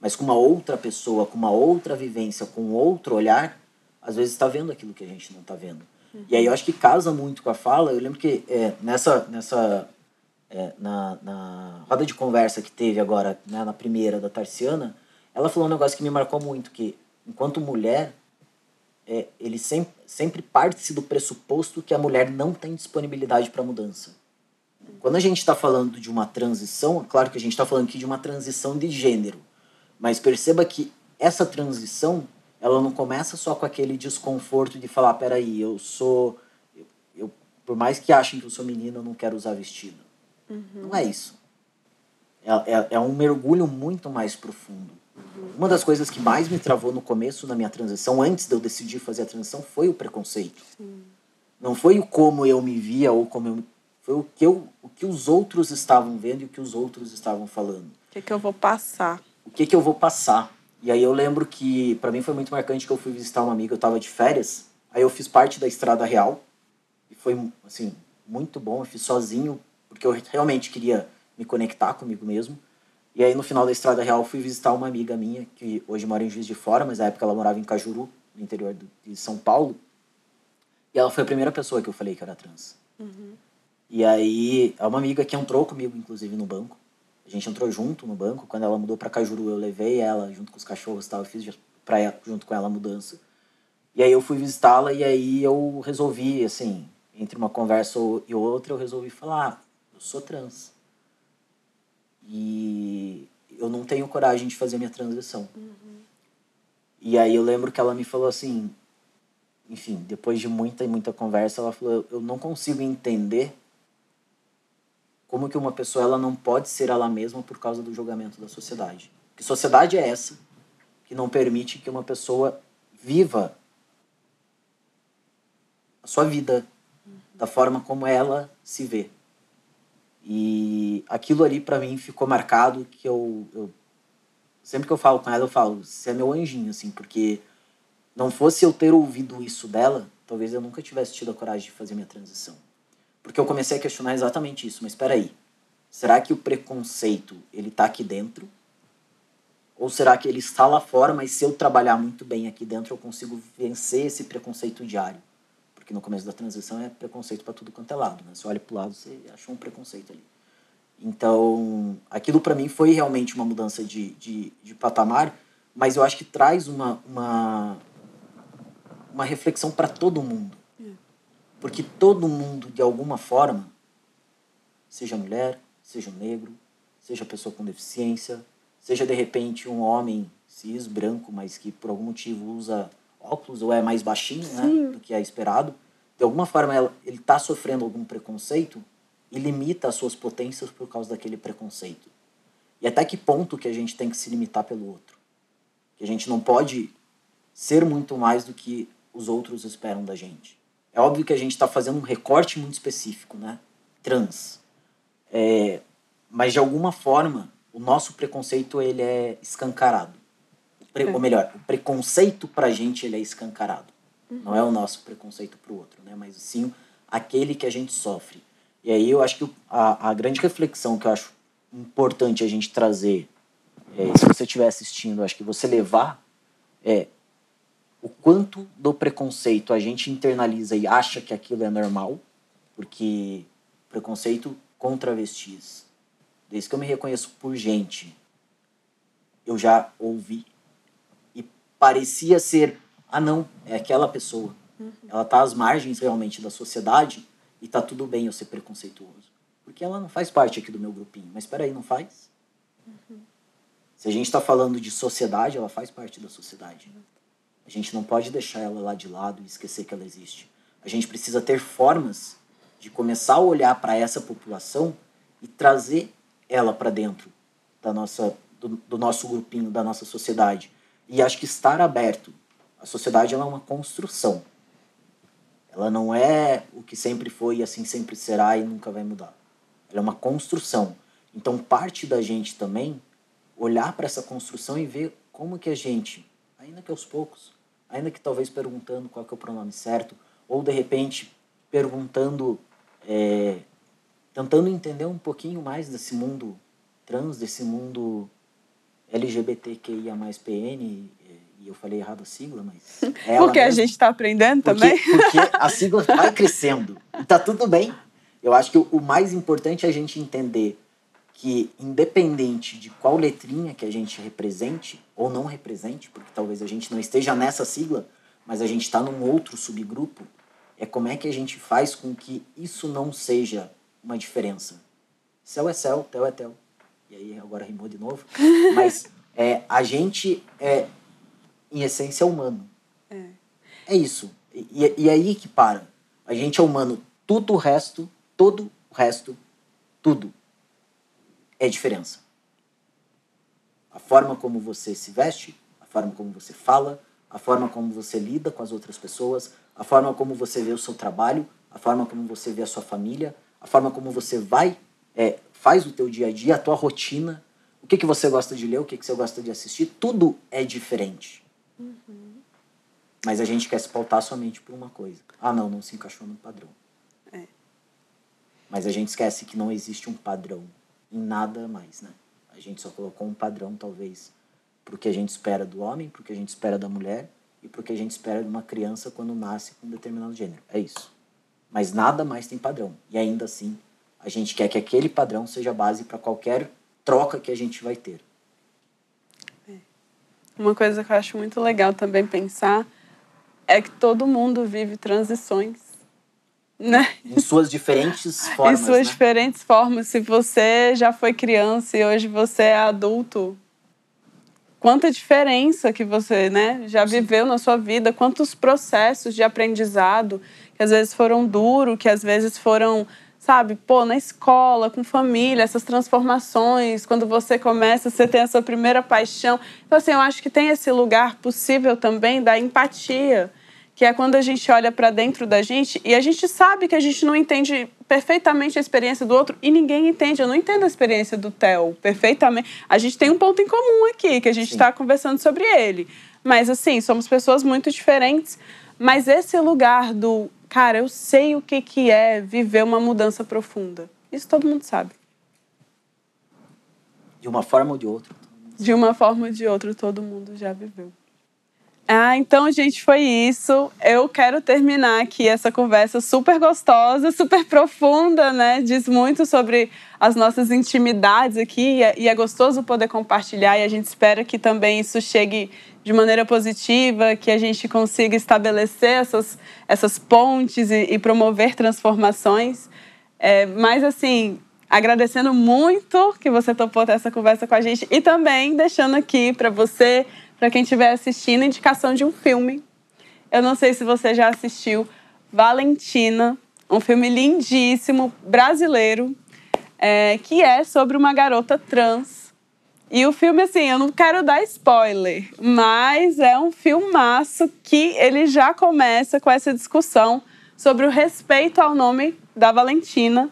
Mas com uma outra pessoa, com uma outra vivência, com outro olhar, às vezes está vendo aquilo que a gente não está vendo. Uhum. E aí eu acho que casa muito com a fala. Eu lembro que é, nessa, nessa é, na, na roda de conversa que teve agora, né, na primeira da Tarciana, ela falou um negócio que me marcou muito, que enquanto mulher, é, ele sempre, sempre parte do pressuposto que a mulher não tem disponibilidade para mudança. Quando a gente está falando de uma transição, é claro que a gente está falando aqui de uma transição de gênero, mas perceba que essa transição ela não começa só com aquele desconforto de falar, peraí, eu sou. Eu, eu, por mais que achem que eu sou menina, eu não quero usar vestido. Uhum. Não é isso. É, é, é, um mergulho muito mais profundo. Uma das coisas que mais me travou no começo da minha transição, antes de eu decidir fazer a transição, foi o preconceito. Sim. Não foi o como eu me via ou como eu. Foi o que, eu, o que os outros estavam vendo e o que os outros estavam falando. O que, que eu vou passar? O que, que eu vou passar? E aí eu lembro que para mim foi muito marcante que eu fui visitar uma amiga, eu tava de férias, aí eu fiz parte da Estrada Real e foi assim, muito bom, eu fiz sozinho, porque eu realmente queria me conectar comigo mesmo. E aí no final da Estrada Real fui visitar uma amiga minha que hoje mora em Juiz de Fora, mas na época ela morava em Cajuru, no interior de São Paulo. E ela foi a primeira pessoa que eu falei que era trans. Uhum. E aí, é uma amiga que entrou comigo, inclusive, no banco. A gente entrou junto no banco. Quando ela mudou para Cajuru, eu levei ela junto com os cachorros e tal. Eu fiz pra, junto com ela a mudança. E aí eu fui visitá-la e aí eu resolvi, assim, entre uma conversa e outra, eu resolvi falar: ah, eu sou trans. E eu não tenho coragem de fazer minha transição. Uhum. E aí eu lembro que ela me falou assim, enfim, depois de muita e muita conversa, ela falou: eu não consigo entender como que uma pessoa ela não pode ser ela mesma por causa do julgamento da sociedade. Que sociedade é essa que não permite que uma pessoa viva a sua vida da forma como ela se vê. E aquilo ali para mim ficou marcado que eu, eu sempre que eu falo com ela eu falo, você é meu anjinho assim, porque não fosse eu ter ouvido isso dela, talvez eu nunca tivesse tido a coragem de fazer minha transição. Porque eu comecei a questionar exatamente isso. Mas espera aí, será que o preconceito ele está aqui dentro? Ou será que ele está lá fora, mas se eu trabalhar muito bem aqui dentro eu consigo vencer esse preconceito diário? Porque no começo da transição é preconceito para tudo quanto é lado. Né? Você olha para o lado, você achou um preconceito ali. Então, aquilo para mim foi realmente uma mudança de, de, de patamar, mas eu acho que traz uma, uma, uma reflexão para todo mundo. Porque todo mundo, de alguma forma, seja mulher, seja negro, seja pessoa com deficiência, seja de repente um homem cis, branco, mas que por algum motivo usa óculos ou é mais baixinho né, do que é esperado, de alguma forma ele está sofrendo algum preconceito e limita as suas potências por causa daquele preconceito. E até que ponto que a gente tem que se limitar pelo outro? Que a gente não pode ser muito mais do que os outros esperam da gente. É óbvio que a gente está fazendo um recorte muito específico, né? Trans. É, mas de alguma forma, o nosso preconceito ele é escancarado. Pre, é. Ou melhor, o preconceito para a gente ele é escancarado. Uhum. Não é o nosso preconceito para o outro, né? Mas sim aquele que a gente sofre. E aí eu acho que a, a grande reflexão que eu acho importante a gente trazer, é, se você estiver assistindo, acho que você levar é o quanto do preconceito a gente internaliza e acha que aquilo é normal, porque preconceito contra travestis, desde que eu me reconheço por gente, eu já ouvi parecia ser, ah não, é aquela pessoa. Uhum. Ela tá às margens realmente da sociedade e tá tudo bem eu ser preconceituoso. Porque ela não faz parte aqui do meu grupinho. Mas espera aí, não faz? Uhum. Se a gente está falando de sociedade, ela faz parte da sociedade. A gente não pode deixar ela lá de lado e esquecer que ela existe. A gente precisa ter formas de começar a olhar para essa população e trazer ela para dentro da nossa, do, do, nosso grupinho, da nossa sociedade. E acho que estar aberto. A sociedade ela é uma construção. Ela não é o que sempre foi e assim sempre será e nunca vai mudar. Ela é uma construção. Então parte da gente também olhar para essa construção e ver como que a gente, ainda que aos poucos, ainda que talvez perguntando qual que é o pronome certo, ou de repente perguntando, é, tentando entender um pouquinho mais desse mundo trans, desse mundo LGBTQIA mais PN E eu falei errado a sigla, mas. É porque a gente está aprendendo porque, também. Porque a sigla vai crescendo. E tá tudo bem. Eu acho que o mais importante é a gente entender que, independente de qual letrinha que a gente represente ou não represente, porque talvez a gente não esteja nessa sigla, mas a gente está num outro subgrupo, é como é que a gente faz com que isso não seja uma diferença. Céu é céu, tel é tel. E aí agora rimou de novo. Mas é, a gente é, em essência, humano. É, é isso. E, e aí que para. A gente é humano. Tudo o resto, todo o resto, tudo é diferença. A forma como você se veste, a forma como você fala, a forma como você lida com as outras pessoas, a forma como você vê o seu trabalho, a forma como você vê a sua família, a forma como você vai, é, faz o teu dia a dia, a tua rotina, o que, que você gosta de ler, o que, que você gosta de assistir, tudo é diferente. Uhum. Mas a gente quer se pautar somente por uma coisa. Ah, não, não se encaixou no padrão. É. Mas a gente esquece que não existe um padrão em nada mais, né? A gente só colocou um padrão, talvez, pro que a gente espera do homem, pro que a gente espera da mulher e pro que a gente espera de uma criança quando nasce com um determinado gênero. É isso. Mas nada mais tem padrão. E ainda assim, a gente quer que aquele padrão seja base para qualquer troca que a gente vai ter. É. Uma coisa que eu acho muito legal também pensar é que todo mundo vive transições. Né? Em suas diferentes formas. em suas né? diferentes formas. Se você já foi criança e hoje você é adulto, quanta diferença que você né, já viveu na sua vida, quantos processos de aprendizado que às vezes foram duros, que às vezes foram, sabe, pô, na escola, com família, essas transformações, quando você começa, você tem a sua primeira paixão. Então, assim, eu acho que tem esse lugar possível também da empatia que é quando a gente olha para dentro da gente e a gente sabe que a gente não entende perfeitamente a experiência do outro e ninguém entende. Eu não entendo a experiência do Theo perfeitamente. A gente tem um ponto em comum aqui, que a gente está conversando sobre ele. Mas, assim, somos pessoas muito diferentes. Mas esse lugar do, cara, eu sei o que, que é viver uma mudança profunda. Isso todo mundo sabe. De uma forma ou de outra. De uma forma ou de outra, todo mundo já viveu. Ah, então, gente, foi isso. Eu quero terminar aqui essa conversa super gostosa, super profunda, né? Diz muito sobre as nossas intimidades aqui é, e é gostoso poder compartilhar e a gente espera que também isso chegue de maneira positiva, que a gente consiga estabelecer essas, essas pontes e, e promover transformações. É, mas, assim, agradecendo muito que você topou ter essa conversa com a gente e também deixando aqui para você para quem estiver assistindo, indicação de um filme. Eu não sei se você já assistiu Valentina, um filme lindíssimo, brasileiro, é, que é sobre uma garota trans. E o filme, assim, eu não quero dar spoiler, mas é um filmaço que ele já começa com essa discussão sobre o respeito ao nome da Valentina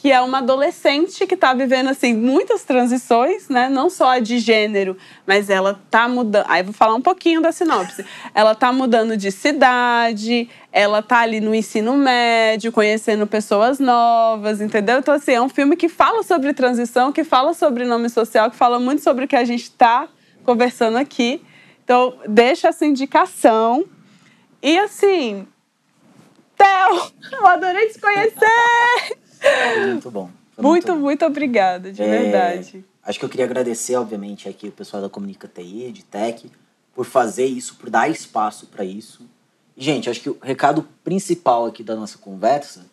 que é uma adolescente que está vivendo assim muitas transições, né? Não só de gênero, mas ela tá mudando. Aí vou falar um pouquinho da sinopse. Ela tá mudando de cidade, ela tá ali no ensino médio, conhecendo pessoas novas, entendeu? Então assim, é um filme que fala sobre transição, que fala sobre nome social, que fala muito sobre o que a gente está conversando aqui. Então, deixa essa indicação. E assim, Theo, eu adorei te conhecer! Muito bom. Muito, muito, muito obrigada, de é, verdade. Acho que eu queria agradecer, obviamente, aqui o pessoal da Comunica TI, de Tech, por fazer isso, por dar espaço para isso. E, gente, acho que o recado principal aqui da nossa conversa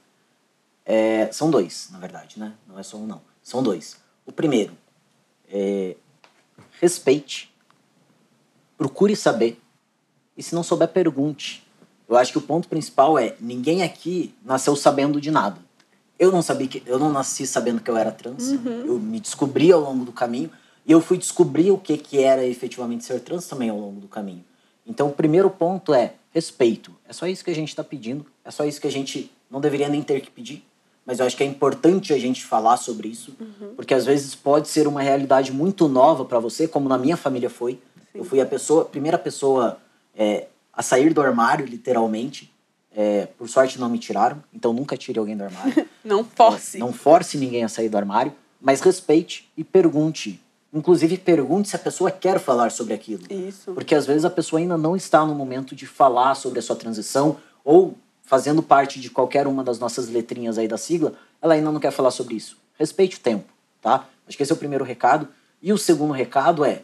é, são dois, na verdade, né? Não é só um, não. São dois. O primeiro é respeite, procure saber, e se não souber, pergunte. Eu acho que o ponto principal é ninguém aqui nasceu sabendo de nada eu não sabia que eu não nasci sabendo que eu era trans. Uhum. Eu me descobri ao longo do caminho e eu fui descobrir o que que era efetivamente ser trans também ao longo do caminho. Então, o primeiro ponto é respeito. É só isso que a gente está pedindo. É só isso que a gente não deveria nem ter que pedir. Mas eu acho que é importante a gente falar sobre isso, uhum. porque às vezes pode ser uma realidade muito nova para você, como na minha família foi. Sim. Eu fui a pessoa, a primeira pessoa é, a sair do armário, literalmente. É, por sorte não me tiraram, então nunca tire alguém do armário. não force. É, não force ninguém a sair do armário, mas respeite e pergunte. Inclusive, pergunte se a pessoa quer falar sobre aquilo. Isso. Porque às vezes a pessoa ainda não está no momento de falar sobre a sua transição ou fazendo parte de qualquer uma das nossas letrinhas aí da sigla, ela ainda não quer falar sobre isso. Respeite o tempo, tá? Acho que esse é o primeiro recado. E o segundo recado é: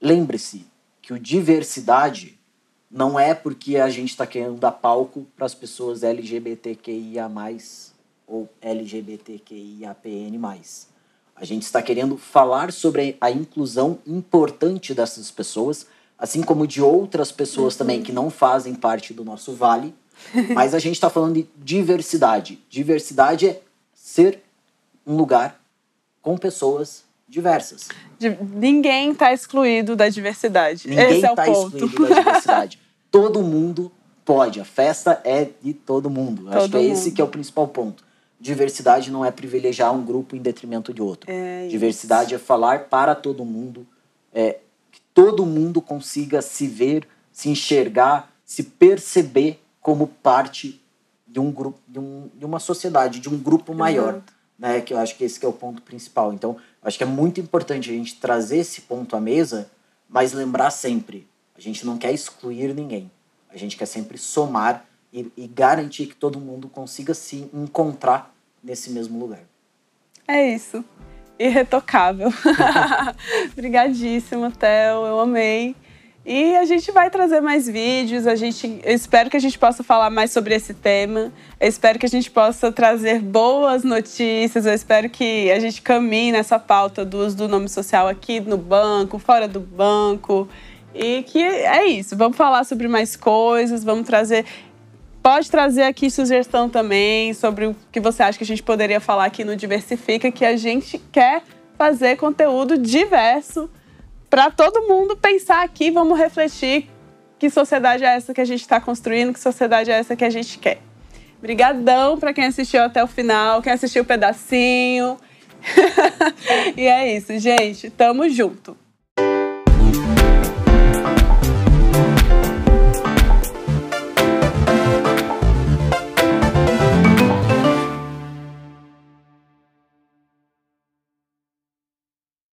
lembre-se que o diversidade não é porque a gente está querendo dar palco para as pessoas LGBTQIA, ou LGBTQIAPN. A gente está querendo falar sobre a inclusão importante dessas pessoas, assim como de outras pessoas também que não fazem parte do nosso vale. Mas a gente está falando de diversidade. Diversidade é ser um lugar com pessoas diversas. De, ninguém está excluído da diversidade. Ninguém Esse é o está ponto. excluído da diversidade. todo mundo pode. A festa é de todo mundo. Acho Todo que é esse que é o principal ponto. Diversidade não é privilegiar um grupo em detrimento de outro. É. Diversidade é falar para todo mundo, é, que todo mundo consiga se ver, se enxergar, se perceber como parte de um grupo, de, um, de uma sociedade, de um grupo maior, Exato. né? Que eu acho que esse que é o ponto principal. Então, acho que é muito importante a gente trazer esse ponto à mesa, mas lembrar sempre, a gente não quer excluir ninguém. A gente quer sempre somar e, e garantir que todo mundo consiga se encontrar nesse mesmo lugar. É isso. Irretocável. Obrigadíssima, Theo. Eu amei. E a gente vai trazer mais vídeos. A gente, eu espero que a gente possa falar mais sobre esse tema. Eu espero que a gente possa trazer boas notícias. Eu espero que a gente caminhe nessa pauta do uso do nome social aqui no banco, fora do banco. E que é isso. Vamos falar sobre mais coisas. Vamos trazer. Pode trazer aqui sugestão também sobre o que você acha que a gente poderia falar aqui no Diversifica, que a gente quer fazer conteúdo diverso para todo mundo pensar aqui, vamos refletir que sociedade é essa que a gente está construindo, que sociedade é essa que a gente quer. Obrigadão para quem assistiu até o final, quem assistiu o pedacinho. e é isso, gente. Tamo junto.